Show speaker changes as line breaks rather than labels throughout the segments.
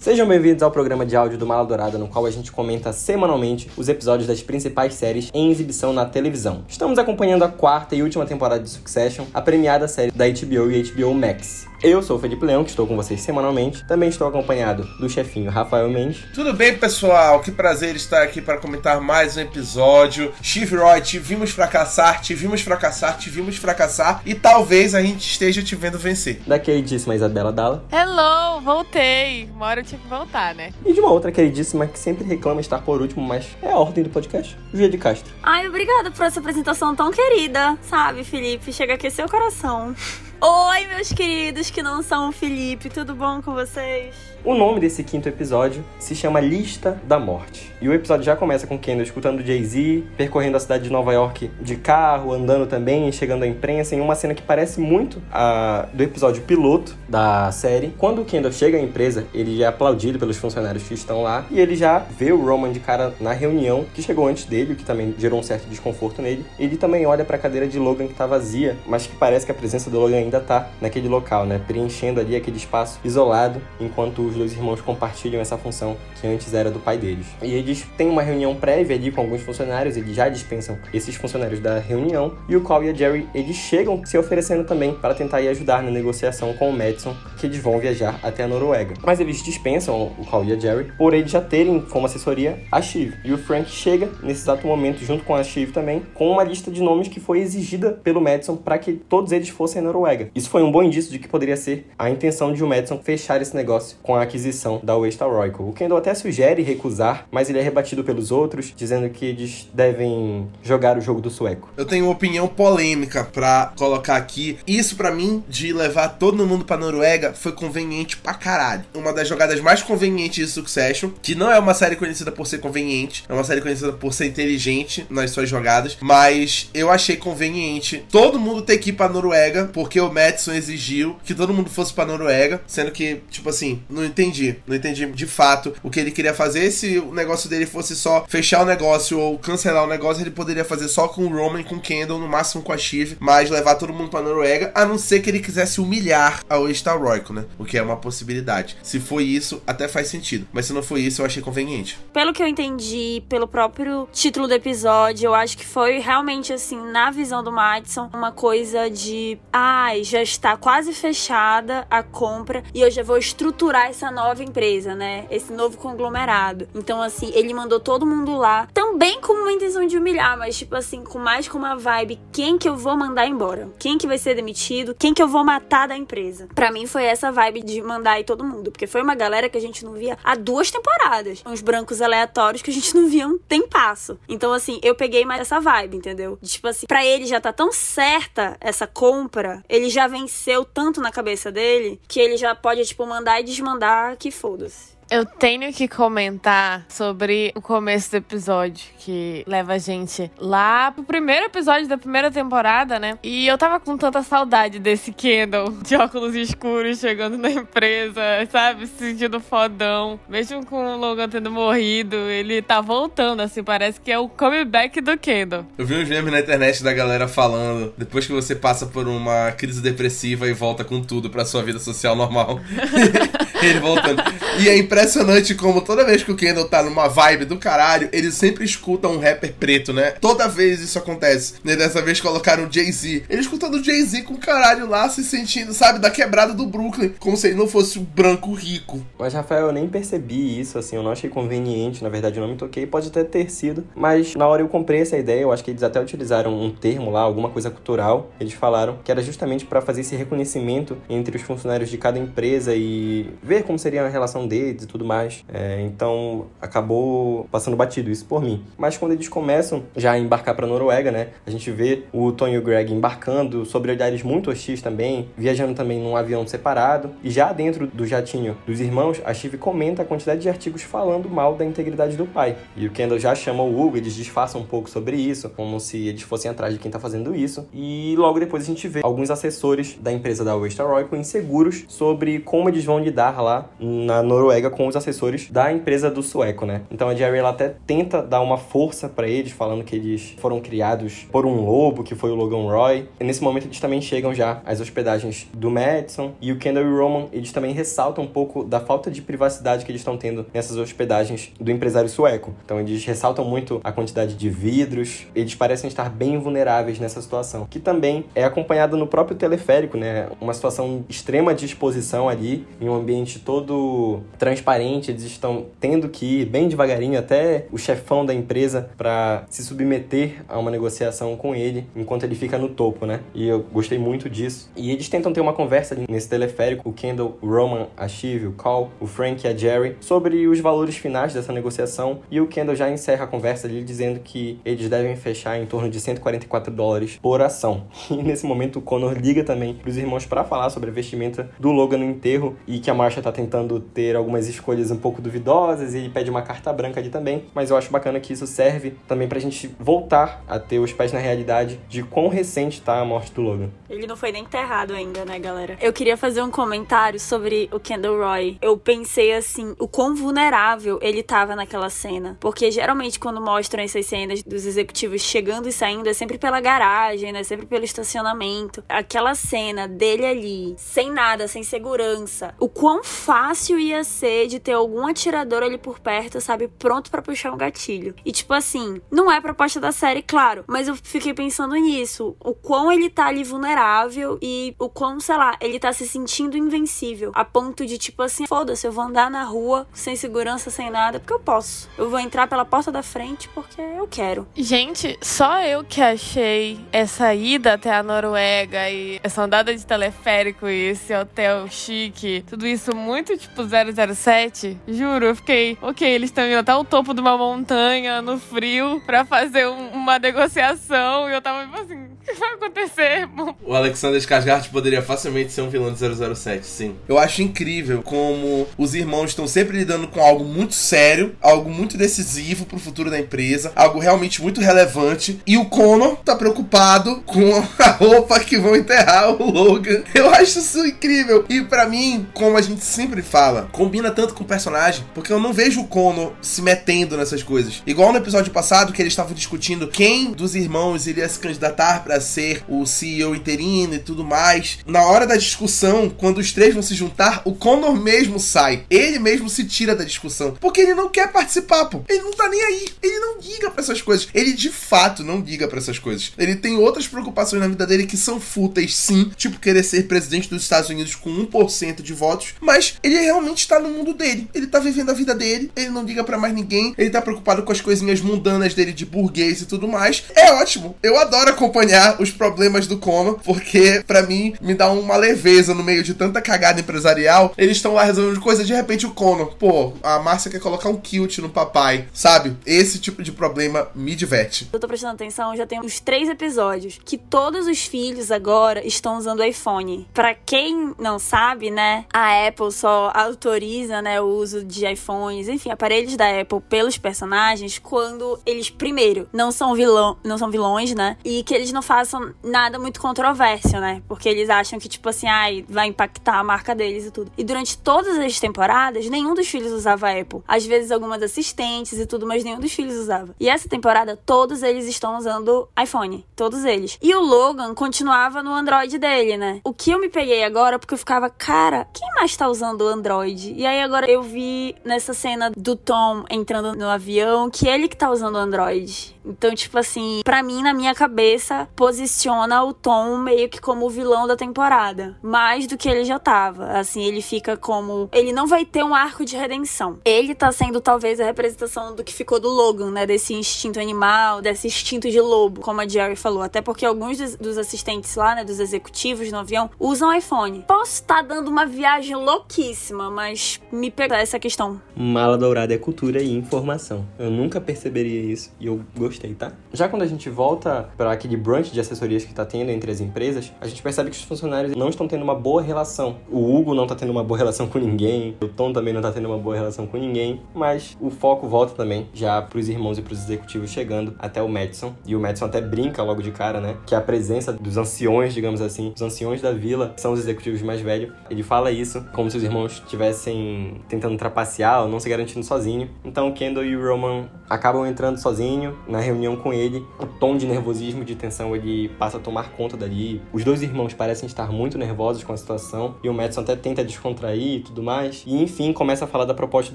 Sejam bem-vindos ao programa de áudio do Mala Dourada, no qual a gente comenta semanalmente os episódios das principais séries em exibição na televisão. Estamos acompanhando a quarta e última temporada de Succession, a premiada série da HBO e HBO Max. Eu sou o Felipe Leão, que estou com vocês semanalmente. Também estou acompanhado do chefinho Rafael Mendes.
Tudo bem, pessoal? Que prazer estar aqui para comentar mais um episódio. Steve Roy, te vimos fracassar, te vimos fracassar, te vimos fracassar e talvez a gente esteja te vendo vencer.
Da queridíssima Isabela Dalla.
Hello, voltei. Uma hora eu tinha que voltar, né?
E de uma outra queridíssima que sempre reclama estar por último, mas é a ordem do podcast, Julia de Castro.
Ai, obrigada por essa apresentação tão querida, sabe, Felipe? Chega aqui seu coração. Oi, meus queridos que não são o Felipe, tudo bom com vocês?
O nome desse quinto episódio se chama Lista da Morte. E o episódio já começa com Kendall escutando Jay-Z, percorrendo a cidade de Nova York de carro, andando também, chegando à imprensa, em uma cena que parece muito a do episódio piloto da série. Quando o Kendall chega à empresa, ele é aplaudido pelos funcionários que estão lá e ele já vê o Roman de cara na reunião que chegou antes dele, o que também gerou um certo desconforto nele. Ele também olha para a cadeira de Logan que tá vazia, mas que parece que a presença do Logan ainda tá naquele local, né, preenchendo ali aquele espaço isolado enquanto os dois irmãos compartilham essa função que antes era do pai deles. E eles têm uma reunião prévia ali com alguns funcionários, eles já dispensam esses funcionários da reunião, e o Cole e a Jerry, eles chegam se oferecendo também para tentar ir ajudar na negociação com o Madison, que eles vão viajar até a Noruega. Mas eles dispensam o Cole e a Jerry por eles já terem como assessoria a Shiv. E o Frank chega nesse exato momento junto com a Shiv também, com uma lista de nomes que foi exigida pelo Madison para que todos eles fossem à Noruega. Isso foi um bom indício de que poderia ser a intenção de o Madison fechar esse negócio com a aquisição da West Royal. O Kendall até sugere recusar, mas ele é rebatido pelos outros, dizendo que eles devem jogar o jogo do sueco.
Eu tenho uma opinião polêmica para colocar aqui. Isso para mim de levar todo mundo para Noruega foi conveniente pra caralho. Uma das jogadas mais convenientes de Succession, que não é uma série conhecida por ser conveniente, é uma série conhecida por ser inteligente nas suas jogadas, mas eu achei conveniente todo mundo ter que ir pra Noruega, porque o Madison exigiu que todo mundo fosse pra Noruega, sendo que, tipo assim, não entendi. Não entendi de fato o que ele queria fazer. Se o negócio dele fosse só fechar o negócio ou cancelar o negócio, ele poderia fazer só com o Roman, com o Kendall, no máximo com a Shiv, mas levar todo mundo pra Noruega, a não ser que ele quisesse humilhar a Star Royco, né? O que é uma possibilidade. Se foi isso, até faz sentido. Mas se não foi isso, eu achei conveniente.
Pelo que eu entendi, pelo próprio título do episódio, eu acho que foi realmente assim, na visão do Madison, uma coisa de ai, ah, já está quase fechada a compra e eu já vou estruturar essa nova empresa, né? Esse novo conglomerado. Então, assim, ele mandou todo mundo lá, também com uma intenção de humilhar, mas, tipo assim, com mais com uma vibe: quem que eu vou mandar embora? Quem que vai ser demitido? Quem que eu vou matar da empresa? Para mim foi essa vibe de mandar aí todo mundo, porque foi uma galera que a gente não via há duas temporadas. Uns brancos aleatórios que a gente não via um tempasso. Então, assim, eu peguei mais essa vibe, entendeu? De, tipo assim, pra ele já tá tão certa essa compra, ele já venceu tanto na cabeça dele que ele já pode, tipo, mandar e desmandar que foda-se.
Eu tenho que comentar sobre o começo do episódio, que leva a gente lá pro primeiro episódio da primeira temporada, né? E eu tava com tanta saudade desse Kendall de óculos escuros chegando na empresa, sabe? Se sentindo fodão. Mesmo com o Logan tendo morrido, ele tá voltando, assim, parece que é o comeback do Kendall.
Eu vi uns memes na internet da galera falando, depois que você passa por uma crise depressiva e volta com tudo pra sua vida social normal. ele voltando. E é impressionante como toda vez que o Kendall tá numa vibe do caralho, ele sempre escuta um rapper preto, né? Toda vez isso acontece. E dessa vez colocaram o Jay-Z. Ele escutando o Jay-Z com o caralho lá, se sentindo, sabe, da quebrada do Brooklyn, como se ele não fosse um branco rico.
Mas, Rafael, eu nem percebi isso, assim, eu não achei conveniente, na verdade eu não me toquei, pode até ter sido, mas na hora eu comprei essa ideia, eu acho que eles até utilizaram um termo lá, alguma coisa cultural, eles falaram que era justamente para fazer esse reconhecimento entre os funcionários de cada empresa e ver como seria a relação deles e tudo mais. É, então acabou passando batido isso por mim. Mas quando eles começam já a embarcar para Noruega, né? A gente vê o Tony e o Greg embarcando sobre olhares muito hostis também, viajando também num avião separado. E já dentro do jatinho dos irmãos, a Steve comenta a quantidade de artigos falando mal da integridade do pai. E o Kendall já chama o Hugo, eles disfarçam um pouco sobre isso, como se eles fossem atrás de quem tá fazendo isso. E logo depois a gente vê alguns assessores da empresa da West Royal inseguros sobre como eles vão lidar lá na Noruega com os assessores da empresa do sueco, né? Então a Jerry ela até tenta dar uma força para eles, falando que eles foram criados por um lobo, que foi o Logan Roy. E nesse momento eles também chegam já às hospedagens do Madison e o Kendall e Roman, eles também ressaltam um pouco da falta de privacidade que eles estão tendo nessas hospedagens do empresário sueco. Então eles ressaltam muito a quantidade de vidros, eles parecem estar bem vulneráveis nessa situação, que também é acompanhada no próprio teleférico, né? Uma situação extrema de exposição ali, em um ambiente todo transparente, eles estão tendo que ir bem devagarinho até o chefão da empresa para se submeter a uma negociação com ele, enquanto ele fica no topo, né? E eu gostei muito disso. E eles tentam ter uma conversa nesse teleférico, o Kendall, o Roman, a Shiv, o Cal, o Frank e a Jerry, sobre os valores finais dessa negociação. E o Kendall já encerra a conversa ali dizendo que eles devem fechar em torno de 144 dólares por ação. E nesse momento o Connor liga também pros irmãos para falar sobre a vestimenta do Logan no enterro e que a Tá tentando ter algumas escolhas um pouco duvidosas e ele pede uma carta branca ali também. Mas eu acho bacana que isso serve também pra gente voltar a ter os pés na realidade de quão recente tá a morte do Logan.
Ele não foi nem enterrado ainda, né, galera? Eu queria fazer um comentário sobre o Kendall Roy. Eu pensei assim, o quão vulnerável ele tava naquela cena. Porque geralmente quando mostram essas cenas dos executivos chegando e saindo, é sempre pela garagem, né? Sempre pelo estacionamento. Aquela cena dele ali, sem nada, sem segurança. O quão fácil ia ser de ter algum atirador ali por perto, sabe? Pronto para puxar um gatilho. E tipo assim, não é proposta da série, claro. Mas eu fiquei pensando nisso. O quão ele tá ali vulnerável e o quão, sei lá, ele tá se sentindo invencível. A ponto de, tipo assim, foda-se, eu vou andar na rua sem segurança, sem nada, porque eu posso. Eu vou entrar pela porta da frente porque eu quero.
Gente, só eu que achei essa ida até a Noruega e essa andada de teleférico e esse hotel chique, tudo isso muito tipo 007. Juro, eu fiquei, ok, eles estão indo até o topo de uma montanha no frio pra fazer um, uma negociação e eu tava tipo assim, o que vai acontecer?
O Alexander Skarsgård poderia facilmente ser um vilão de 007, sim. Eu acho incrível como os irmãos estão sempre lidando com algo muito sério, algo muito decisivo pro futuro da empresa, algo realmente muito relevante, e o Connor tá preocupado com a roupa que vão enterrar o Logan. Eu acho isso incrível. E para mim, como a gente sempre fala, combina tanto com o personagem, porque eu não vejo o Connor se metendo nessas coisas. Igual no episódio passado que eles estavam discutindo quem dos irmãos iria se candidatar para ser o CEO interino e tudo mais. Na hora da discussão, quando os três vão se juntar, o Connor mesmo sai. Ele mesmo se tira da discussão, porque ele não quer participar, pô. Ele não tá nem aí. Ele não liga para essas coisas. Ele de fato não liga para essas coisas. Ele tem outras preocupações na vida dele que são fúteis, sim, tipo querer ser presidente dos Estados Unidos com 1% de votos, mas ele realmente tá no mundo dele. Ele tá vivendo a vida dele, ele não liga para mais ninguém, ele tá preocupado com as coisinhas mundanas dele de burguês e tudo mais. É ótimo. Eu adoro acompanhar os problemas do Conor, porque para mim me dá uma leveza no meio de tanta cagada empresarial. Eles estão lá resolvendo coisas, de repente o Conor, pô, a Márcia quer colocar um kilt no papai, sabe? Esse tipo de problema me diverte.
Eu tô prestando atenção, já tem uns três episódios que todos os filhos agora estão usando iPhone. Para quem não sabe, né, a Apple só autoriza, né, o uso de iPhones, enfim, aparelhos da Apple pelos personagens quando eles primeiro não são vilão, não são vilões, né, e que eles não façam nada muito controverso, né, porque eles acham que tipo assim, ai, vai impactar a marca deles e tudo. E durante todas as temporadas, nenhum dos filhos usava Apple. Às vezes algumas assistentes e tudo, mas nenhum dos filhos usava. E essa temporada todos eles estão usando iPhone, todos eles. E o Logan continuava no Android dele, né? O que eu me peguei agora porque eu ficava, cara, quem mais tá usando o Android? E aí agora eu vi nessa cena do Tom entrando no avião que ele que tá usando o Android. Então, tipo assim, para mim, na minha cabeça, posiciona o Tom meio que como o vilão da temporada. Mais do que ele já tava. Assim, ele fica como. Ele não vai ter um arco de redenção. Ele tá sendo talvez a representação do que ficou do Logan, né? Desse instinto animal, desse instinto de lobo, como a Jerry falou. Até porque alguns dos, assistentes lá, né? Dos executivos no avião, usam iPhone. Posso estar tá dando uma viagem louquíssima, mas me pega essa questão.
Mala dourada é cultura e informação. Eu nunca perceberia isso e eu gostei, tá? Já quando a gente volta para aquele brunch de assessorias que está tendo entre as empresas, a gente percebe que os funcionários não estão tendo uma boa relação. O Hugo não está tendo uma boa relação com ninguém, o Tom também não está tendo uma boa relação com ninguém, mas o foco volta também já para os irmãos e para os executivos chegando até o Madison. E o Madison até brinca logo de cara, né? Que a presença dos anciões, digamos assim, os anciões da vila são os executivos mais velhos. Ele fala isso como se os irmãos estivessem tentando trapacear ou não se garantindo sozinho. Então Kendall e Roman acabam entrando sozinho na reunião com ele. O tom de nervosismo, de tensão, ele passa a tomar conta dali. Os dois irmãos parecem estar muito nervosos com a situação e o Madison até tenta descontrair e tudo mais. E enfim, começa a falar da proposta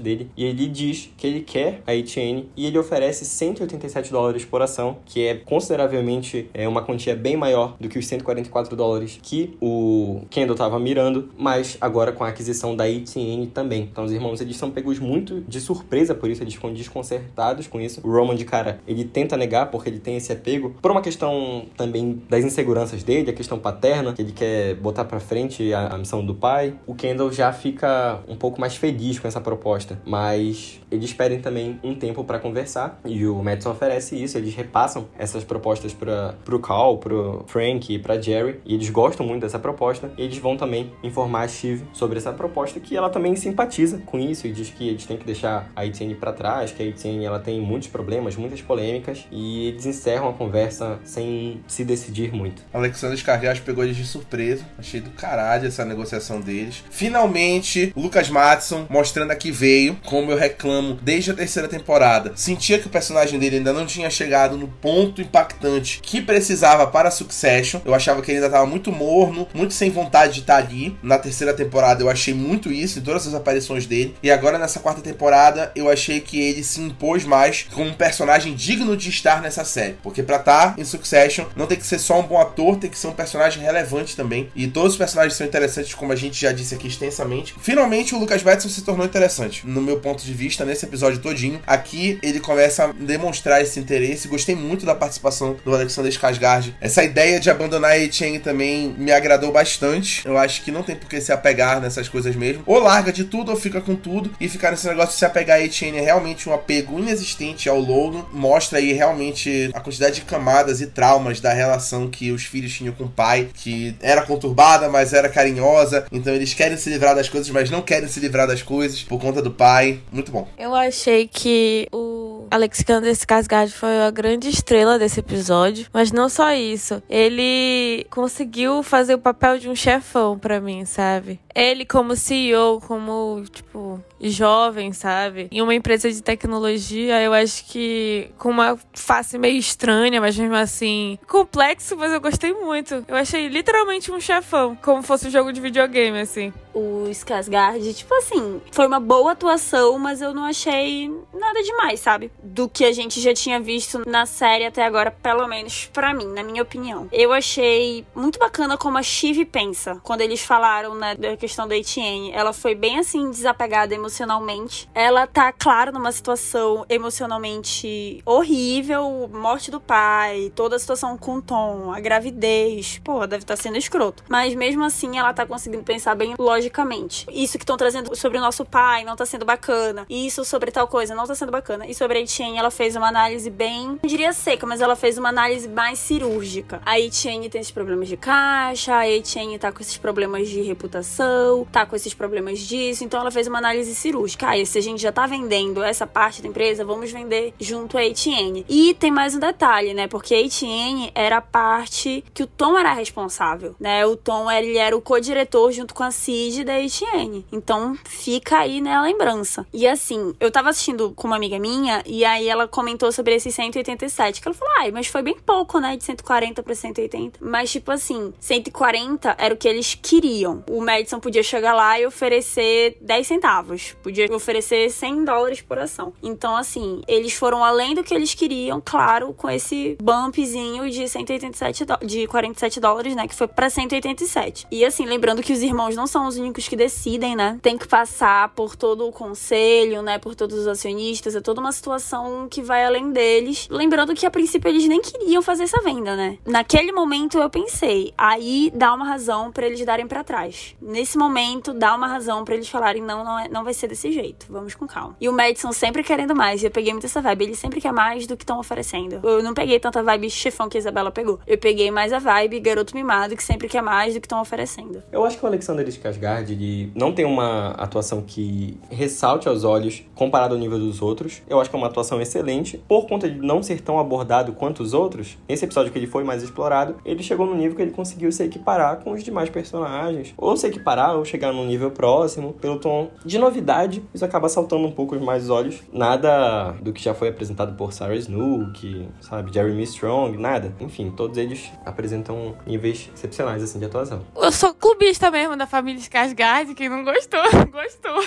dele e ele diz que ele quer a Etienne e ele oferece 187 dólares por ação, que é consideravelmente é uma quantia bem maior do que os 144 dólares que o Kendall estava mirando, mas agora com a aquisição da Etienne também. Então os irmãos eles são pegos muito de surpresa por isso, eles ficam desconcertados com isso. O Roman de cara, ele tenta negar porque ele tem esse apego por uma questão também das inseguranças dele, a questão paterna, que ele quer botar para frente a, a missão do pai. O Kendall já fica um pouco mais feliz com essa proposta, mas eles pedem também um tempo para conversar e o Madison oferece isso, eles repassam essas propostas para pro Cal, pro Frank e pra Jerry, e eles gostam muito dessa proposta, e eles vão também informar a Shiv sobre essa proposta, que ela também simpatiza com isso e diz que eles têm que deixar a Etienne para trás, que a Etienne ela tem muitos problemas, muitas polêmicas, e eles encerram a conversa sem se decidir muito.
Alexandre Skarsgård pegou eles de surpresa, achei do caralho essa negociação deles. Finalmente, o Lucas Matson mostrando aqui veio, como eu reclamo desde a terceira temporada. Sentia que o personagem dele ainda não tinha chegado no ponto impactante que precisava para Succession. Eu achava que ele ainda estava muito morno, muito sem vontade de estar ali. Na terceira temporada eu achei muito isso em todas as aparições dele. E agora nessa quarta temporada eu achei que ele se impôs mais como um personagem digno de estar nessa série. Porque pra estar em Succession não tem que ser só um bom ator, tem que ser um personagem relevante também. E todos os personagens são interessantes, como a gente já disse aqui extensamente. Finalmente o Lucas Madison se tornou interessante, no meu ponto de vista, nesse episódio todinho. Aqui ele começa a demonstrar esse interesse. Gostei muito da participação do Alexander Skarsgård. Essa ideia de abandonar a Etienne também me agradou bastante. Eu acho que não tem por que se apegar nessas coisas mesmo. Ou larga de tudo ou fica com tudo. E ficar nesse negócio de se apegar a Etienne é realmente um apego inexistente ao Logan. Mostra aí realmente a quantidade de camadas e traumas da relação que os filhos tinham com o pai, que era conturbada, mas era carinhosa. Então eles querem se livrar das coisas, mas não querem se livrar das coisas por conta do pai. Muito bom.
Eu achei que o Alexander Skarsgård foi a grande estrela desse episódio, mas não só isso. Ele conseguiu fazer o papel de um chefão para mim, sabe? Ele como CEO, como tipo jovem, sabe? Em uma empresa de tecnologia, eu acho que com uma face meio estranha, mas mesmo assim complexo, mas eu gostei muito. Eu achei literalmente um chefão, como fosse um jogo de videogame, assim.
O Skarsgård, tipo assim, foi uma boa atuação, mas eu não achei nada demais, sabe? Do que a gente já tinha visto na série até agora, pelo menos para mim, na minha opinião. Eu achei muito bacana como a Shiv pensa quando eles falaram, né, da questão da Etienne. Ela foi bem assim desapegada emocionalmente. Ela tá, claro, numa situação emocionalmente horrível, morte do pai, toda a situação com o Tom, a gravidez. Pô, deve estar tá sendo escroto. Mas mesmo assim, ela tá conseguindo pensar bem logicamente. Isso que estão trazendo sobre o nosso pai não tá sendo bacana. Isso sobre tal coisa não tá sendo bacana. E sobre a Etienne, ela fez uma análise bem, não diria seca, mas ela fez uma análise mais cirúrgica. A Etienne tem esses problemas de caixa, a Etienne tá com esses problemas de reputação, tá com esses problemas disso. Então ela fez uma análise cirúrgica. Ah, se a gente já tá vendendo essa parte da empresa, vamos vender junto a Etienne. E tem mais um detalhe, né? Porque a Etienne era a parte que o Tom era responsável, né? O Tom, ele era o co-diretor junto com a Cid da Etienne. Então fica aí, né, a lembrança. E assim, eu tava assistindo com uma amiga minha e aí ela comentou sobre esse 187, que ela falou: "Ai, mas foi bem pouco, né, de 140 para 180". Mas tipo assim, 140 era o que eles queriam. O Madison podia chegar lá e oferecer 10 centavos, podia oferecer 100 dólares por ação. Então assim, eles foram além do que eles queriam, claro, com esse bumpzinho de 187 de 47 dólares, né, que foi para 187. E assim, lembrando que os irmãos não são os únicos que decidem, né? Tem que passar por todo o conselho, né? Por todos os acionistas. É toda uma situação que vai além deles. Lembrando que a princípio eles nem queriam fazer essa venda, né? Naquele momento eu pensei, aí dá uma razão para eles darem para trás. Nesse momento dá uma razão para eles falarem não, não, é, não vai ser desse jeito. Vamos com calma. E o Madison sempre querendo mais. Eu peguei muito essa vibe. Ele sempre quer mais do que estão oferecendo. Eu não peguei tanta vibe chefão que a Isabela pegou. Eu peguei mais a vibe garoto mimado que sempre quer mais do que estão oferecendo.
Eu acho que o Alexander Skarsgård ele não tem uma atuação que ressalte aos olhos comparado ao nível dos outros. Eu acho que é uma atuação excelente. Por conta de não ser tão abordado quanto os outros, esse episódio que ele foi mais explorado, ele chegou no nível que ele conseguiu se equiparar com os demais personagens. Ou se equiparar, ou chegar num nível próximo. Pelo tom de novidade, isso acaba saltando um pouco mais os olhos. Nada do que já foi apresentado por Sarah Snook, sabe, Jeremy Strong, nada. Enfim, todos eles apresentam níveis excepcionais assim de atuação.
Eu sou clubista mesmo da família Skarsgård, quem não gostou, gostou.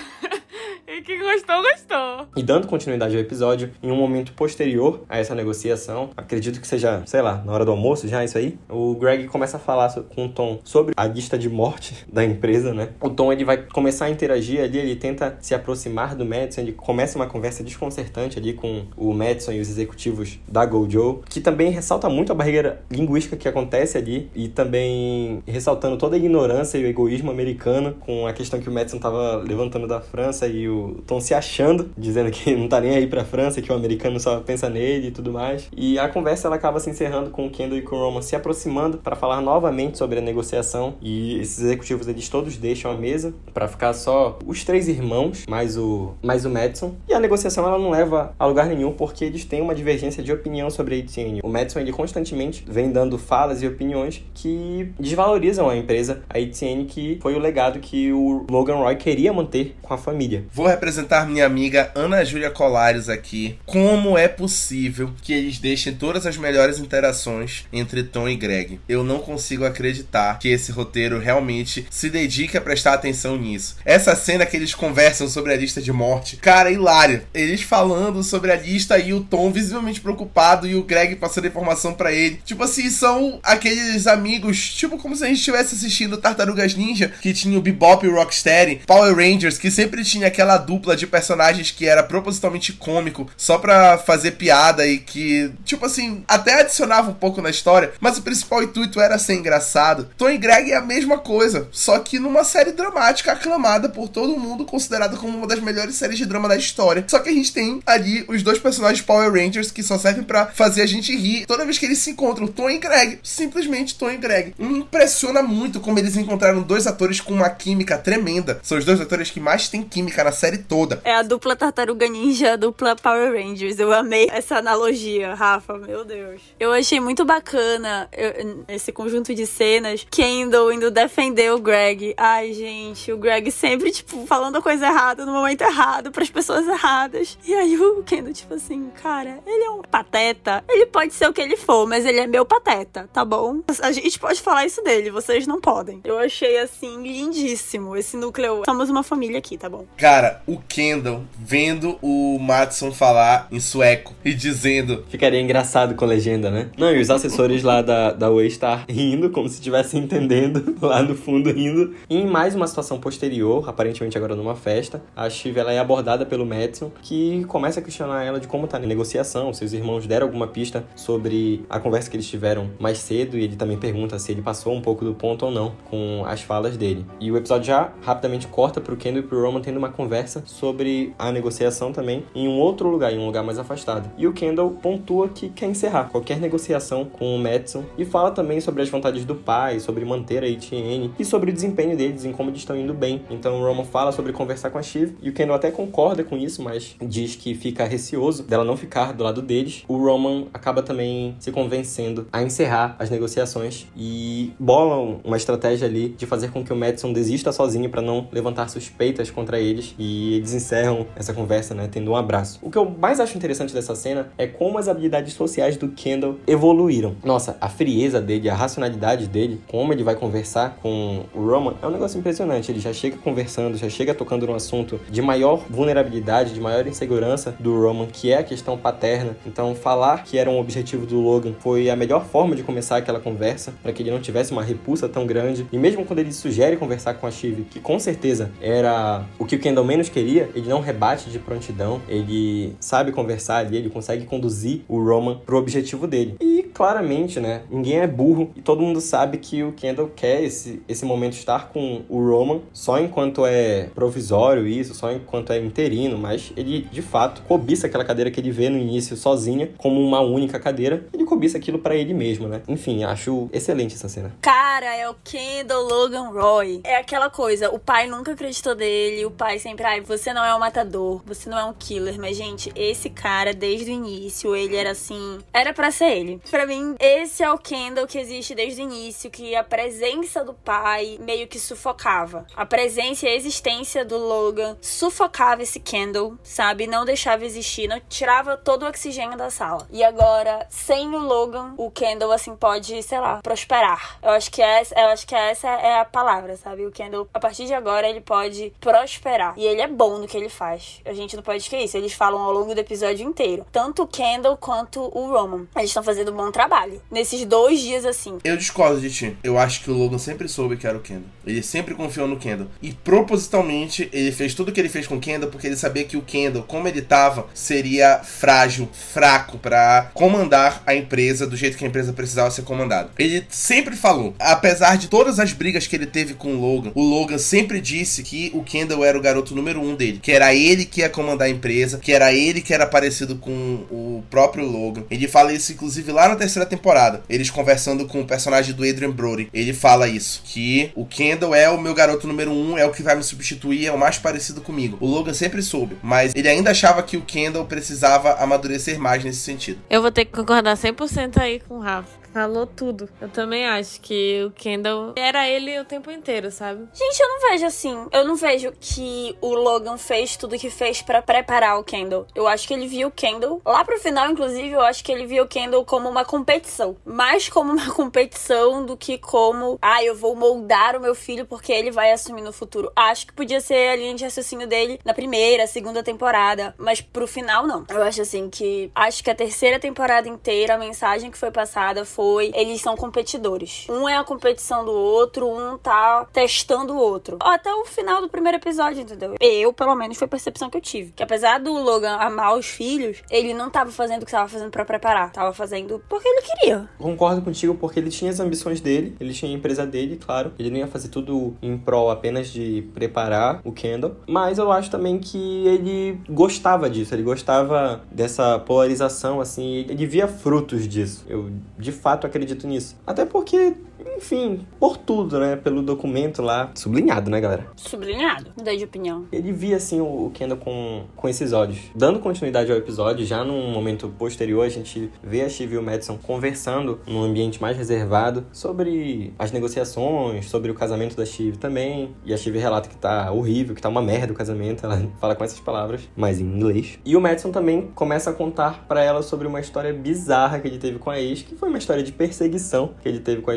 e quem gostou, gostou.
E dando continuidade ao episódio, em um momento posterior a essa negociação, acredito que seja, sei lá, na hora do almoço já isso aí, o Greg começa a falar com o Tom sobre a lista de morte da empresa, né? O Tom ele vai começar a interagir ali, ele tenta se aproximar do Madison, ele começa uma conversa desconcertante ali com o Madison e os executivos da Gojo, que também ressalta muito a barreira linguística que acontece ali e também ressaltando toda a ignorância e o egoísmo americano com a questão que o Madison tava levantando da França e o Tom se achando, dizendo que não tá nem aí pra França, que o americano só pensa nele e tudo mais. E a conversa ela acaba se encerrando com o Kendall e com o Roman se aproximando para falar novamente sobre a negociação e esses executivos eles todos deixam a mesa para ficar só os três irmãos mais o mais o Madison. E a negociação ela não leva a lugar nenhum porque eles têm uma divergência de opinião sobre a AT&T. O Madison ele constantemente vem dando falas e opiniões que desvalorizam a empresa, a AT&T, que foi o legado que o Logan Roy queria manter com a família.
Vou representar minha amiga Ana Júlia Colares aqui. Como é possível que eles deixem todas as melhores interações entre Tom e Greg? Eu não consigo acreditar que esse roteiro realmente se dedique a prestar atenção nisso. Essa cena que eles conversam sobre a lista de morte, cara, é hilária. Eles falando sobre a lista e o Tom visivelmente preocupado e o Greg passando informação para ele. Tipo assim, são aqueles amigos, tipo como se a gente estivesse assistindo Tartarugas Ninja, que tinha o Bebop e o Rocksteady, Power Rangers, que sempre tinha aquela dupla de personagens que era propositalmente cômico, só pra fazer piada e que, tipo assim, até adicionava um pouco na história, mas o principal intuito era ser engraçado. Tom e Greg é a mesma coisa, só que numa série dramática aclamada por todo mundo, considerada como uma das melhores séries de drama da história. Só que a gente tem ali os dois personagens Power Rangers que só servem para fazer a gente rir toda vez que eles se encontram, Tom e Greg. Simplesmente Tom e Greg. Me impressiona muito como eles encontraram dois atores com uma química tremenda. São os dois atores que mais têm química na série toda.
É a dupla Tartaruga Ninja, a dupla Power Rangers. Eu amei essa analogia, Rafa, meu Deus. Eu achei muito bacana eu, esse conjunto de cenas. Kendall indo defender o Greg. Ai, gente, o Greg sempre, tipo, falando a coisa errada no momento errado, pras pessoas erradas. E aí o Kendall, tipo assim, cara, ele é um pateta. Ele pode ser o que ele for, mas ele é meu pateta, tá bom? A gente pode falar isso dele, vocês não podem. Eu achei, assim, lindíssimo esse núcleo. Somos uma família aqui, tá bom?
Cara, o Kendall vendo o Matson falar em sueco e dizendo.
Ficaria engraçado com legenda, né? Não, e os assessores lá da, da Way estar rindo, como se estivessem entendendo, lá no fundo rindo. E em mais uma situação posterior, aparentemente agora numa festa, a Shiv ela é abordada pelo Madison, que começa a questionar ela de como tá na negociação. Seus irmãos deram alguma pista sobre a conversa que eles tiveram mais cedo, e ele também pergunta se ele passou um pouco do ponto ou não com as falas dele. E o episódio já rapidamente corta pro Kendall e pro Roman tendo uma conversa sobre a negociação também em um outro lugar, em um lugar mais afastado. E o Kendall pontua que quer encerrar qualquer negociação com o Madison e fala também sobre as vontades do pai, sobre manter a ETN e sobre o desempenho deles, em como eles estão indo bem. Então o Roman fala sobre conversar com a Shiv e o Kendall até concorda com isso, mas diz que fica receoso dela não ficar do lado deles. O Roman acaba também se convencendo a encerrar as negociações e bolam uma estratégia ali de fazer com que o Madison desista sozinho para não levantar suspeitas contra ele eles e eles encerram essa conversa, né, tendo um abraço. O que eu mais acho interessante dessa cena é como as habilidades sociais do Kendall evoluíram. Nossa, a frieza dele, a racionalidade dele, como ele vai conversar com o Roman, é um negócio impressionante. Ele já chega conversando, já chega tocando num assunto de maior vulnerabilidade, de maior insegurança do Roman, que é a questão paterna. Então, falar que era um objetivo do Logan foi a melhor forma de começar aquela conversa, para que ele não tivesse uma repulsa tão grande. E mesmo quando ele sugere conversar com a Shiv, que com certeza era o que o Kendall menos queria, ele não rebate de prontidão, ele sabe conversar ali, ele consegue conduzir o Roman pro objetivo dele. E claramente, né, ninguém é burro e todo mundo sabe que o Kendall quer esse, esse momento estar com o Roman só enquanto é provisório isso, só enquanto é interino, mas ele de fato cobiça aquela cadeira que ele vê no início sozinha como uma única cadeira, ele cobiça aquilo para ele mesmo, né? Enfim, acho excelente essa cena.
Cara, é o Kendall Logan Roy. É aquela coisa, o pai nunca acreditou dele, o pai sempre, ai, você não é um matador, você não é um killer, mas gente, esse cara desde o início, ele era assim, era para ser ele. Para mim, esse é o Kendall que existe desde o início, que a presença do pai meio que sufocava. A presença e a existência do Logan sufocava esse Kendall, sabe? Não deixava existir, não tirava todo o oxigênio da sala. E agora, sem o Logan, o Kendall assim pode, sei lá, prosperar. Eu acho que essa, eu acho que essa é a palavra, sabe? O Kendall, a partir de agora, ele pode prosperar. E ele é bom no que ele faz. A gente não pode esquecer isso. Eles falam ao longo do episódio inteiro. Tanto o Kendall quanto o Roman. Eles estão fazendo um bom trabalho. Nesses dois dias, assim.
Eu discordo de ti. Eu acho que o Logan sempre soube que era o Kendall. Ele sempre confiou no Kendall. E propositalmente, ele fez tudo o que ele fez com o Kendall porque ele sabia que o Kendall, como ele tava, seria frágil, fraco para comandar a empresa do jeito que a empresa precisava ser comandada. Ele sempre falou, apesar de todas as brigas que ele teve com o Logan, o Logan sempre disse que o Kendall era o garoto número um dele, que era ele que ia comandar a empresa, que era ele que era parecido com o próprio Logan. Ele fala isso, inclusive, lá na terceira temporada. Eles conversando com o personagem do Adrian Brody. Ele fala isso: que o Kendall é o meu garoto número um, é o que vai me substituir, é o mais parecido comigo. O Logan sempre soube, mas ele ainda achava que o Kendall precisava amadurecer mais nesse sentido.
Eu vou ter que concordar 100% aí com o Rafa. Falou tudo. Eu também acho que o Kendall era ele o tempo inteiro, sabe?
Gente, eu não vejo assim. Eu não vejo que o Logan fez tudo que fez para preparar o Kendall. Eu acho que ele viu o Kendall. Lá pro final, inclusive, eu acho que ele viu o Kendall como uma competição. Mais como uma competição do que como, ah, eu vou moldar o meu filho porque ele vai assumir no futuro. Acho que podia ser a linha de raciocínio dele na primeira, segunda temporada. Mas pro final, não. Eu acho assim que. Acho que a terceira temporada inteira, a mensagem que foi passada foi foi, eles são competidores. Um é a competição do outro, um tá testando o outro. Até o final do primeiro episódio, entendeu? Eu, pelo menos, foi a percepção que eu tive. Que apesar do Logan amar os filhos, ele não tava fazendo o que tava fazendo para preparar. Tava fazendo porque ele queria.
Concordo contigo, porque ele tinha as ambições dele, ele tinha a empresa dele, claro. Ele não ia fazer tudo em prol apenas de preparar o Kendall. Mas eu acho também que ele gostava disso, ele gostava dessa polarização, assim, ele via frutos disso. Eu, de fato, fato acredito nisso. Até porque enfim, por tudo, né? Pelo documento lá. Sublinhado, né, galera?
Sublinhado, mudei de opinião.
Ele via, assim, o Kendall com, com esses olhos. Dando continuidade ao episódio, já num momento posterior, a gente vê a Shiv e o Madison conversando num ambiente mais reservado sobre as negociações, sobre o casamento da Shiv também. E a Shiv relata que tá horrível, que tá uma merda o casamento. Ela fala com essas palavras, mas em inglês. E o Madison também começa a contar para ela sobre uma história bizarra que ele teve com a ex, que foi uma história de perseguição que ele teve com a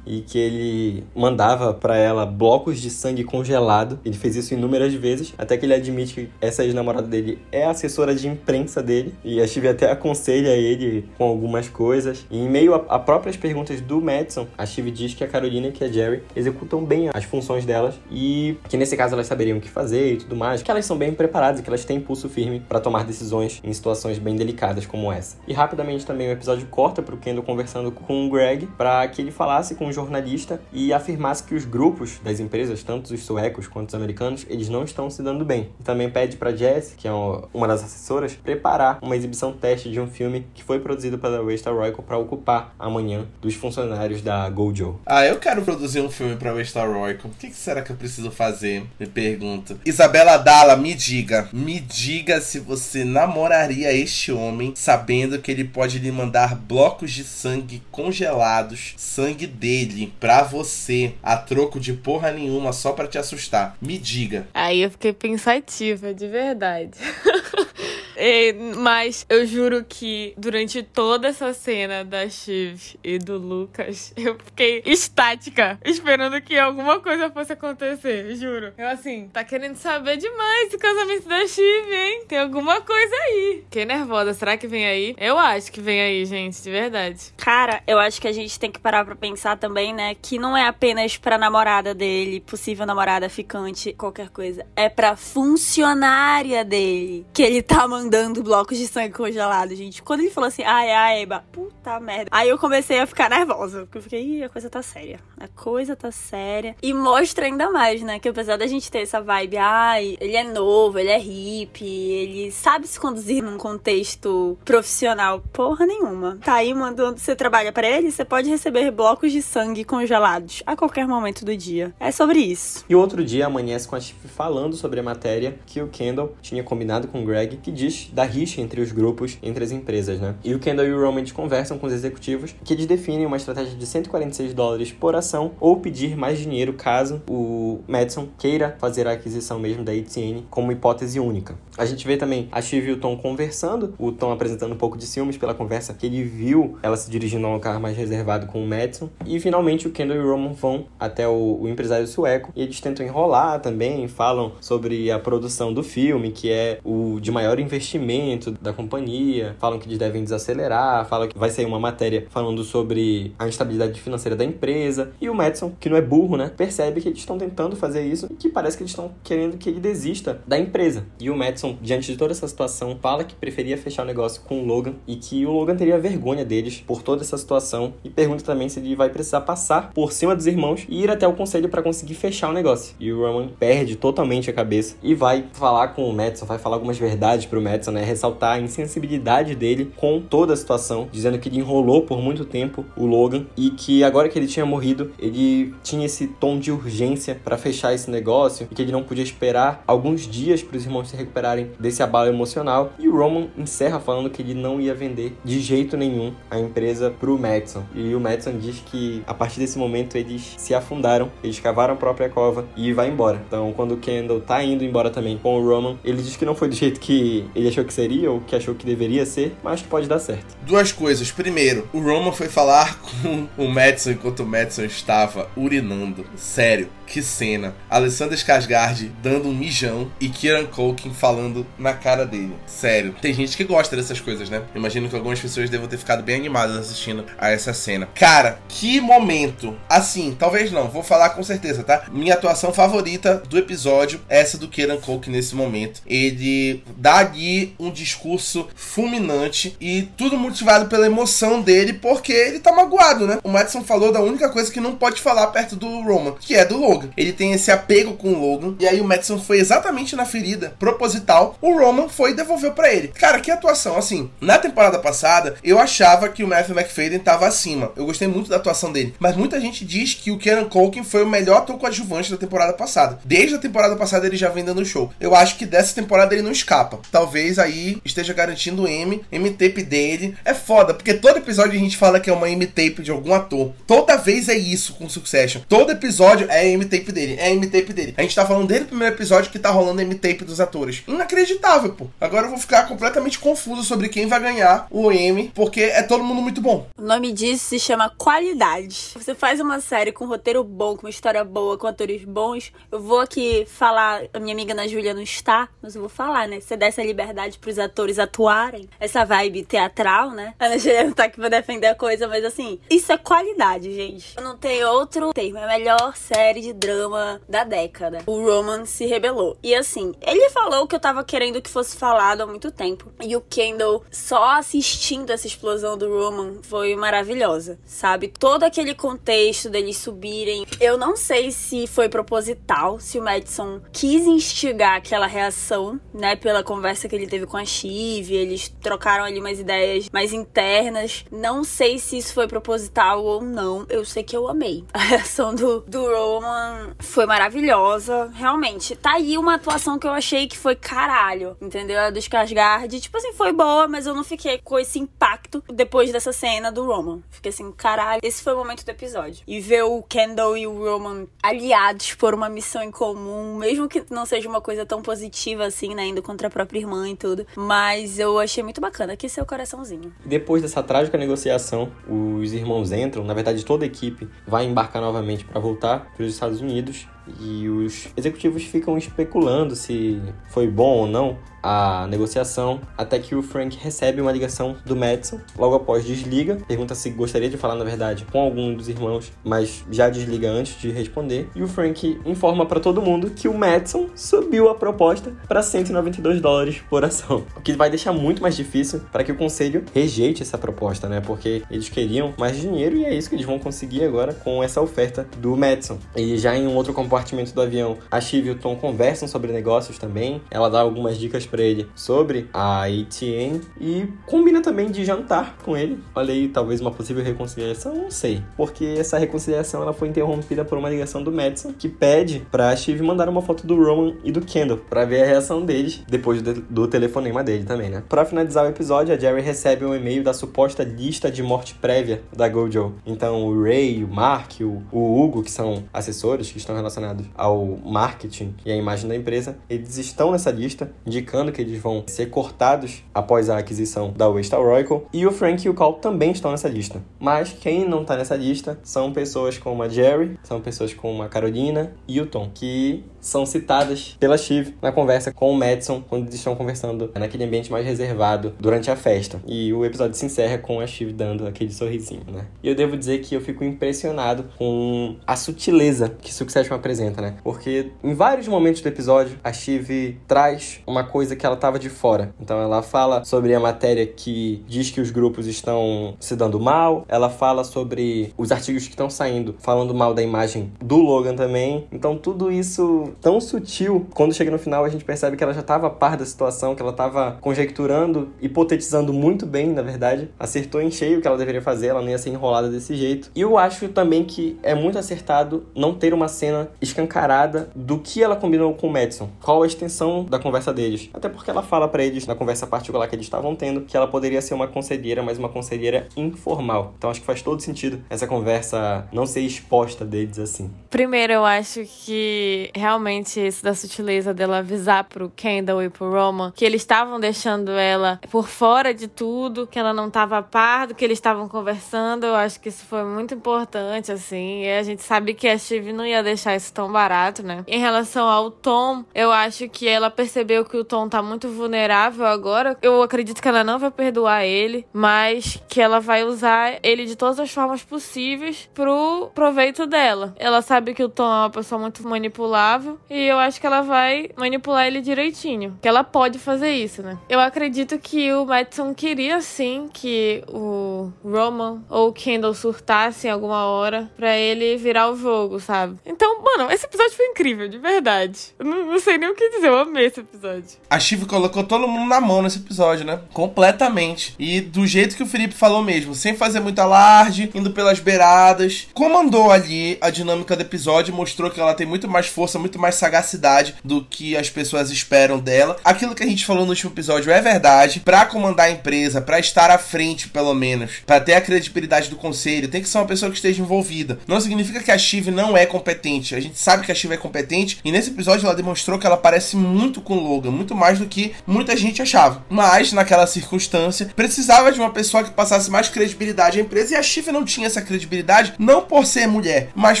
e que ele mandava para ela blocos de sangue congelado. Ele fez isso inúmeras vezes, até que ele admite que essa ex-namorada dele é assessora de imprensa dele e a Chive até aconselha ele com algumas coisas. E em meio a, a próprias perguntas do Madison, a Chive diz que a Carolina e que a Jerry executam bem as funções delas e que nesse caso elas saberiam o que fazer e tudo mais, que elas são bem preparadas e que elas têm impulso firme para tomar decisões em situações bem delicadas como essa. E rapidamente também o episódio corta pro Kendall conversando com o Greg para que ele com um jornalista e afirmasse que os grupos das empresas, tanto os suecos quanto os americanos, eles não estão se dando bem. Também pede para Jess, que é uma das assessoras, preparar uma exibição teste de um filme que foi produzido pela Waystar Royco para ocupar amanhã dos funcionários da Gojo.
Ah, eu quero produzir um filme para Waystar Royco. O que, será que eu preciso fazer? Me pergunto. Isabela Dalla, me diga, me diga se você namoraria este homem sabendo que ele pode lhe mandar blocos de sangue congelados, sangue dele pra você a troco de porra nenhuma só pra te assustar. Me diga.
Aí eu fiquei pensativa, de verdade. É, mas eu juro que durante toda essa cena da Shiv e do Lucas, eu fiquei estática, esperando que alguma coisa fosse acontecer, juro. Eu assim, tá querendo saber demais do casamento da Shiv, hein? Tem alguma coisa aí. Fiquei nervosa, será que vem aí? Eu acho que vem aí, gente, de verdade.
Cara, eu acho que a gente tem que parar pra pensar também, né, que não é apenas pra namorada dele, possível namorada, ficante, qualquer coisa. É pra funcionária dele que ele tá mandando mandando blocos de sangue congelado, gente. Quando ele falou assim, ai, ai, Eba, puta merda. Aí eu comecei a ficar nervosa, porque eu fiquei, ih, a coisa tá séria. A coisa tá séria. E mostra ainda mais, né, que apesar da gente ter essa vibe, ai, ele é novo, ele é hippie, ele sabe se conduzir num contexto profissional, porra nenhuma. Tá aí mandando, você trabalha para ele, você pode receber blocos de sangue congelados a qualquer momento do dia. É sobre isso.
E outro dia amanhece com a Chip falando sobre a matéria que o Kendall tinha combinado com o Greg, que diz da rixa entre os grupos, entre as empresas, né? E o Kendall e o Roman conversam com os executivos que eles definem uma estratégia de 146 dólares por ação ou pedir mais dinheiro caso o Madison queira fazer a aquisição mesmo da ATN como hipótese única. A gente vê também a Shiv e o Tom conversando, o Tom apresentando um pouco de ciúmes pela conversa que ele viu ela se dirigindo a um carro mais reservado com o Madison. E finalmente o Kendall e o Roman vão até o, o empresário sueco e eles tentam enrolar também, falam sobre a produção do filme, que é o de maior investimento da companhia, falam que eles devem desacelerar, falam que vai sair uma matéria falando sobre a instabilidade financeira da empresa. E o Madison, que não é burro, né, percebe que eles estão tentando fazer isso e que parece que eles estão querendo que ele desista da empresa. E o Madison, diante de toda essa situação, fala que preferia fechar o negócio com o Logan e que o Logan teria vergonha deles por toda essa situação e pergunta também se ele vai precisar passar por cima dos irmãos e ir até o conselho para conseguir fechar o negócio. E o Roman perde totalmente a cabeça e vai falar com o Madison, vai falar algumas verdades pro Madison, né, ressaltar a insensibilidade dele com toda a situação, dizendo que ele enrolou por muito tempo o Logan e que agora que ele tinha morrido, ele tinha esse tom de urgência para fechar esse negócio e que ele não podia esperar alguns dias para os irmãos se recuperarem desse abalo emocional. E o Roman encerra falando que ele não ia vender de jeito nenhum a empresa pro Madison. E o Madison diz que a partir desse momento eles se afundaram, eles cavaram a própria cova e vai embora. Então, quando o Kendall tá indo embora também com o Roman, ele diz que não foi do jeito que ele achou que seria ou que achou que deveria ser, mas que pode dar certo.
Duas coisas. Primeiro, o Roman foi falar com o Madison enquanto o Madison estava urinando. Sério, que cena. Alessandra Skarsgård dando um mijão e Kieran Culkin falando na cara dele. Sério. Tem gente que gosta dessas coisas, né? Imagino que algumas pessoas devam ter ficado bem animadas assistindo a essa cena. Cara, que momento. Assim, talvez não, vou falar com certeza, tá? Minha atuação favorita do episódio é essa do Kieran Culkin nesse momento. Ele dá ali um discurso fulminante e tudo motivado pela emoção dele, porque ele tá magoado, né? O Madison falou da única coisa que não pode falar perto do Roman, que é do Logan. Ele tem esse apego com o Logan, e aí o Madison foi exatamente na ferida, proposital. O Roman foi e devolveu para ele. Cara, que atuação, assim. Na temporada passada, eu achava que o Matthew McFadden tava acima. Eu gostei muito da atuação dele, mas muita gente diz que o Kieran Culkin foi o melhor ator coadjuvante da temporada passada. Desde a temporada passada ele já vem dando show. Eu acho que dessa temporada ele não escapa. Talvez aí esteja garantindo o M, M-tape dele. É foda, porque todo episódio a gente fala que é uma M-tape de algum ator. Toda vez é isso com Succession. Todo episódio é M-tape dele, é M-tape dele. A gente tá falando desde o primeiro episódio que tá rolando M-tape dos atores. Inacreditável, pô. Agora eu vou ficar completamente confuso sobre quem vai ganhar o M, porque é todo mundo muito bom.
O nome disso se chama qualidade. Você faz uma série com roteiro bom, com uma história boa, com atores bons. Eu vou aqui falar, a minha amiga Ana Júlia não está, mas eu vou falar, né? Você dá essa liberdade pros atores atuarem, essa vibe teatral, né? A Ana Júlia não tá aqui pra defender a coisa, mas assim, isso é qualidade, gente. Não tem outro termo. É a melhor série de drama da década. O Roman se rebelou. E assim, ele falou o que eu tava querendo que fosse falado há muito tempo. E o Kendall, só assistindo essa explosão do Roman, foi maravilhosa, sabe? Todo aquele contexto deles subirem. Eu não sei se foi proposital, se o Madison quis instigar aquela reação, né? Pela conversa que ele teve com a Shiv, eles trocaram ali umas ideias mais internas. Não sei se isso foi proposital ou não. Eu sei que eu amei a reação do, do Roman Foi maravilhosa, realmente. Tá aí uma atuação que eu achei que foi caralho, entendeu? A do Skarsgård, tipo assim, foi boa, mas eu não fiquei com esse impacto depois dessa cena do Roman. Fiquei assim, caralho, esse foi o momento do episódio. E ver o Kendall e o Roman aliados por uma missão em comum, mesmo que não seja uma coisa tão positiva assim, né, indo contra a própria irmã e tudo, mas eu achei muito bacana. Aqui seu coraçãozinho.
Depois dessa trágica negociação, os irmãos entram, na verdade toda a equipe vai embarcar novamente para voltar para os Estados Unidos e os executivos ficam especulando se foi bom ou não a negociação, até que o Frank recebe uma ligação do Madison. Logo após, desliga, pergunta se gostaria de falar, na verdade, com algum dos irmãos, mas já desliga antes de responder. E o Frank informa para todo mundo que o Madison subiu a proposta para 192 dólares por ação, o que vai deixar muito mais difícil para que o conselho rejeite essa proposta, né? Porque eles queriam mais dinheiro e é isso que eles vão conseguir agora com essa oferta do Madison. E já em um outro comportamento compartimento do avião, a Shiv e o Tom conversam sobre negócios também. Ela dá algumas dicas para ele sobre a ATN e combina também de jantar com ele. Olha aí, talvez uma possível reconciliação, não sei. Porque essa reconciliação ela foi interrompida por uma ligação do Madison que pede pra Shiv mandar uma foto do Roman e do Kendall para ver a reação deles depois do, telefonema dele também, né? Para finalizar o episódio, a Jerry recebe um e-mail da suposta lista de morte prévia da Gojo. Então o Ray, o Mark, o Hugo, que são assessores que estão relacionados relacionados ao marketing e à imagem da empresa, eles estão nessa lista, indicando que eles vão ser cortados após a aquisição da Oracle. E o Frank e o Cal também estão nessa lista. Mas quem não está nessa lista são pessoas como a Jerry, são pessoas como a Carolina e o Tom, que são citadas pela Shiv na conversa com o Madison quando eles estão conversando naquele ambiente mais reservado durante a festa. E o episódio se encerra com a Shiv dando aquele sorrisinho, né? E eu devo dizer que eu fico impressionado com a sutileza que Succession apresenta, né? Porque em vários momentos do episódio a Shiv traz uma coisa que ela tava de fora. Então ela fala sobre a matéria que diz que os grupos estão se dando mal, ela fala sobre os artigos que estão saindo falando mal da imagem do Logan também. Então tudo isso tão sutil, quando chega no final a gente percebe que ela já estava a par da situação, que ela estava conjecturando, hipotetizando muito bem, na verdade. Acertou em cheio o que ela deveria fazer, ela não ia ser enrolada desse jeito. E eu acho também que é muito acertado não ter uma cena escancarada do que ela combinou com o Madison. Qual a extensão da conversa deles. Até porque ela fala para eles, na conversa particular que eles estavam tendo, que ela poderia ser uma conselheira, mas uma conselheira informal. Então acho que faz todo sentido essa conversa não ser exposta deles assim.
Primeiro, eu acho que realmente isso da sutileza dela avisar pro Kendall e pro Roman que eles estavam deixando ela por fora de tudo, que ela não tava a par do que eles estavam conversando. Eu acho que isso foi muito importante, assim. E a gente sabe que a Steve não ia deixar isso tão barato, né? Em relação ao Tom, eu acho que ela percebeu que o Tom tá muito vulnerável agora. Eu acredito que ela não vai perdoar ele, mas que ela vai usar ele de todas as formas possíveis pro proveito dela. Ela sabe que o Tom é uma pessoa muito manipulável e eu acho que ela vai manipular ele direitinho. Que ela pode fazer isso, né? Eu acredito que o Madison queria sim que o Roman ou o Kendall surtassem alguma hora para ele virar o jogo, sabe? Então, mano, esse episódio foi incrível, de verdade. Eu não, não sei nem o que dizer, eu amei esse episódio.
A Chive colocou todo mundo na mão nesse episódio, né? Completamente. E do jeito que o Felipe falou mesmo, sem fazer muito alarde, indo pelas beiradas. Comandou ali a dinâmica do episódio, mostrou que ela tem muito mais força, muito mais sagacidade do que as pessoas esperam dela. Aquilo que a gente falou no último episódio é verdade. Para comandar a empresa, para estar à frente, pelo menos, para ter a credibilidade do conselho, tem que ser uma pessoa que esteja envolvida. Não significa que a Shiv não é competente. A gente sabe que a Shiv é competente e nesse episódio ela demonstrou que ela parece muito com Logan, muito mais do que muita gente achava. Mas naquela circunstância, precisava de uma pessoa que passasse mais credibilidade à empresa e a Shiv não tinha essa credibilidade, não por ser mulher, mas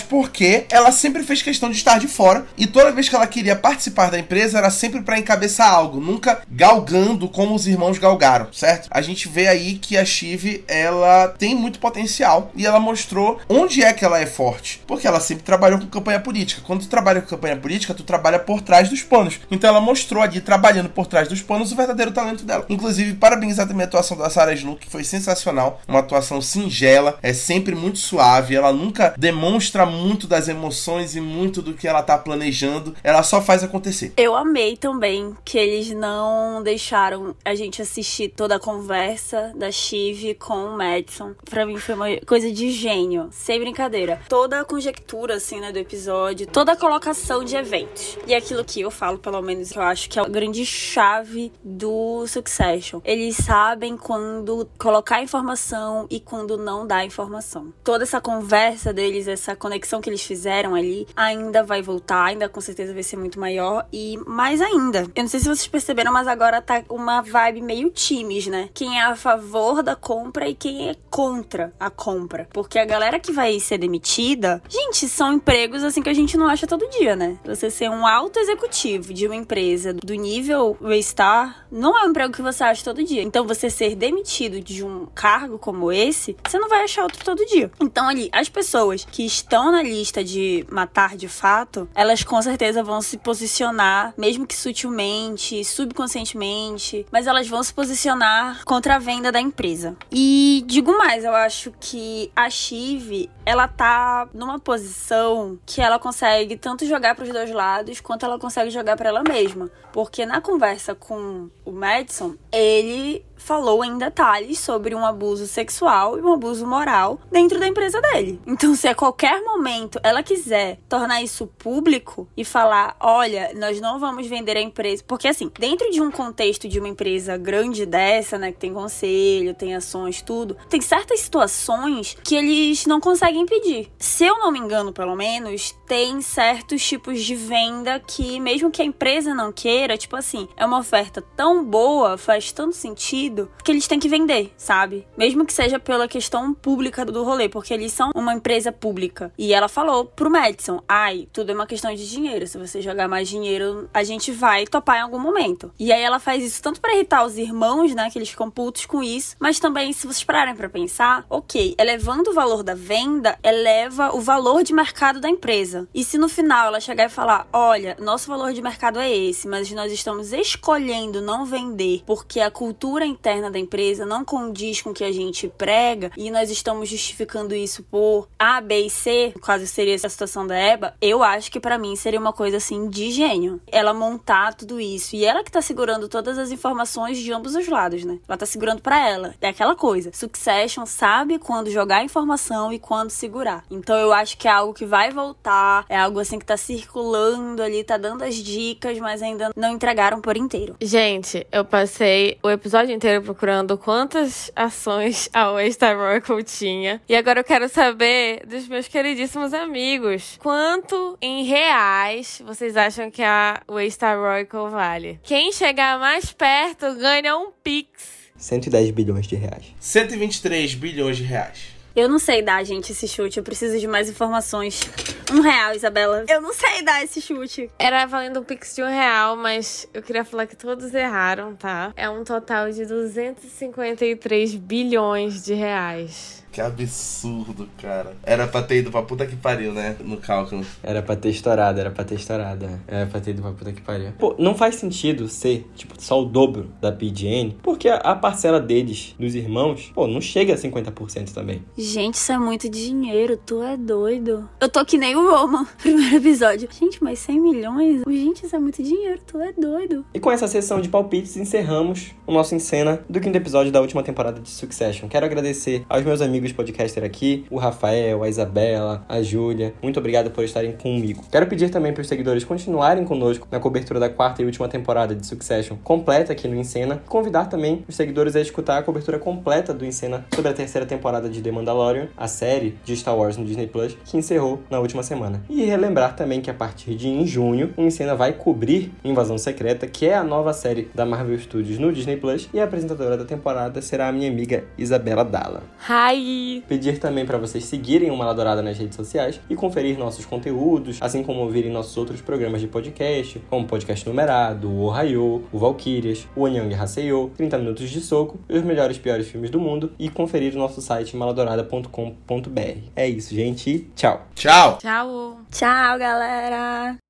porque ela sempre fez questão de estar de fora e toda vez que ela queria participar da empresa era sempre para encabeçar algo, nunca galgando como os irmãos galgaram, certo? A gente vê aí que a Shiv ela tem muito potencial e ela mostrou onde é que ela é forte, porque ela sempre trabalhou com campanha política. Quando tu trabalha com campanha política, tu trabalha por trás dos panos. Então ela mostrou ali trabalhando por trás dos panos o verdadeiro talento dela. Inclusive, parabéns também a atuação da Sarah Snow, que foi sensacional, uma atuação singela, é sempre muito suave, ela nunca demonstra muito das emoções e muito do que ela tá planejando ela só faz acontecer.
Eu amei também que eles não deixaram a gente assistir toda a conversa da Shiv com o Madison. Pra mim foi uma coisa de gênio, sem brincadeira. Toda a conjectura, assim, né, do episódio episódio, toda a colocação de eventos. E é aquilo que eu falo, pelo menos, que eu acho que é a grande chave do Succession. Eles sabem quando colocar informação e quando não dar informação. Toda essa conversa deles, essa conexão que eles fizeram ali, ainda vai voltar, ainda com certeza vai ser muito maior. E mais ainda, eu não sei se vocês perceberam, mas agora tá uma vibe meio times, né? Quem é a favor da compra e quem é contra a compra. Porque a galera que vai ser demitida, gente, são empregos assim que a gente não acha todo dia, né? Você ser um alto executivo de uma empresa do nível Waystar não é um emprego que você acha todo dia. Então você ser demitido de um cargo como esse, você não vai achar outro todo dia. Então ali, as pessoas que estão na lista de matar de fato, elas com certeza vão se posicionar, mesmo que sutilmente, subconscientemente, mas elas vão se posicionar contra a venda da empresa. E digo mais, eu acho que a Chive, ela tá numa posição que ela consegue tanto jogar para os dois lados quanto ela consegue jogar para ela mesma, porque na conversa com o Madison, ele falou em detalhes sobre um abuso sexual e um abuso moral dentro da empresa dele. Então, se a qualquer momento ela quiser tornar isso público e falar, olha, nós não vamos vender a empresa, porque assim, dentro de um contexto de uma empresa grande dessa, né, que tem conselho, tem ações, tudo, tem certas situações que eles não conseguem impedir. Se eu não me engano, pelo menos, tem certos tipos de venda que mesmo que a empresa não queira, tipo assim, é uma oferta tão boa, faz tanto sentido que eles têm que vender, sabe? Mesmo que seja pela questão pública do rolê, porque eles são uma empresa pública. E ela falou pro Madison: ai, tudo é uma questão de dinheiro. Se você jogar mais dinheiro, a gente vai topar em algum momento. E aí ela faz isso tanto para irritar os irmãos, né? Que eles ficam putos com isso, mas também, se vocês pararem para pensar, ok, elevando o valor da venda, eleva o valor de mercado da empresa. E se no final ela chegar e falar: olha, nosso valor de mercado é esse, mas nós estamos escolhendo não vender porque a cultura interna da empresa não condiz com o que a gente prega e nós estamos justificando isso por A, B e C, caso seria essa situação da EBA, eu acho que para mim seria uma coisa assim de gênio. Ela montar tudo isso e ela que tá segurando todas as informações de ambos os lados, né? Ela tá segurando para ela. É aquela coisa. Succession sabe quando jogar informação e quando segurar. Então eu acho que é algo que vai voltar, é algo assim que tá circulando ali, tá dando as dicas, mas ainda não entregaram por inteiro.
Gente, eu passei o episódio inteiro procurando quantas ações a Waystar Oracle tinha. E agora eu quero saber dos meus queridíssimos amigos. Quanto em reais vocês acham que a Waystar Oracle vale? Quem chegar mais perto ganha um Pix.
110 bilhões de reais.
123 bilhões de reais.
Eu não sei dar, gente, esse chute. Eu preciso de mais informações. Um real, Isabela. Eu não sei dar esse chute.
Era valendo um pix de um real, mas eu queria falar que todos erraram, tá? É um total de 253 bilhões de reais.
Que absurdo, cara. Era pra ter ido pra puta que pariu, né? No cálculo.
Era pra ter estourado, era pra ter estourado. é. Era pra ter ido pra puta que pariu. Pô, não faz sentido ser, tipo, só o dobro da PGN, porque a, a parcela deles, dos irmãos, pô, não chega a 50% também.
Gente, isso é muito dinheiro. Tu é doido. Eu tô que nem o Roman, primeiro episódio. Gente, mas 100 milhões? Gente, isso é muito dinheiro. Tu é doido.
E com essa sessão de palpites, encerramos o nosso em cena do quinto episódio da última temporada de Succession. Quero agradecer aos meus amigos podcaster aqui, o Rafael, a Isabela, a Júlia. Muito obrigado por estarem comigo. Quero pedir também para os seguidores continuarem conosco na cobertura da quarta e última temporada de Succession completa aqui no Encena. Convidar também os seguidores a escutar a cobertura completa do Encena sobre a terceira temporada de The Mandalorian, a série de Star Wars no Disney Plus, que encerrou na última semana. E relembrar também que a partir de em junho, o Encena vai cobrir Invasão Secreta, que é a nova série da Marvel Studios no Disney Plus, e a apresentadora da temporada será a minha amiga Isabela Dalla.
Hi!
Pedir também para vocês seguirem o Maladourada nas redes sociais e conferir nossos conteúdos, assim como ouvirem nossos outros programas de podcast, como o Podcast Numerado, o Ohio, o Valkyrias, o Onyang Haseyo, 30 Minutos de Soco e os melhores e piores filmes do mundo e conferir o nosso site maladourada.com.br. É isso, gente. Tchau!
Tchau!
Tchau!
Tchau, galera.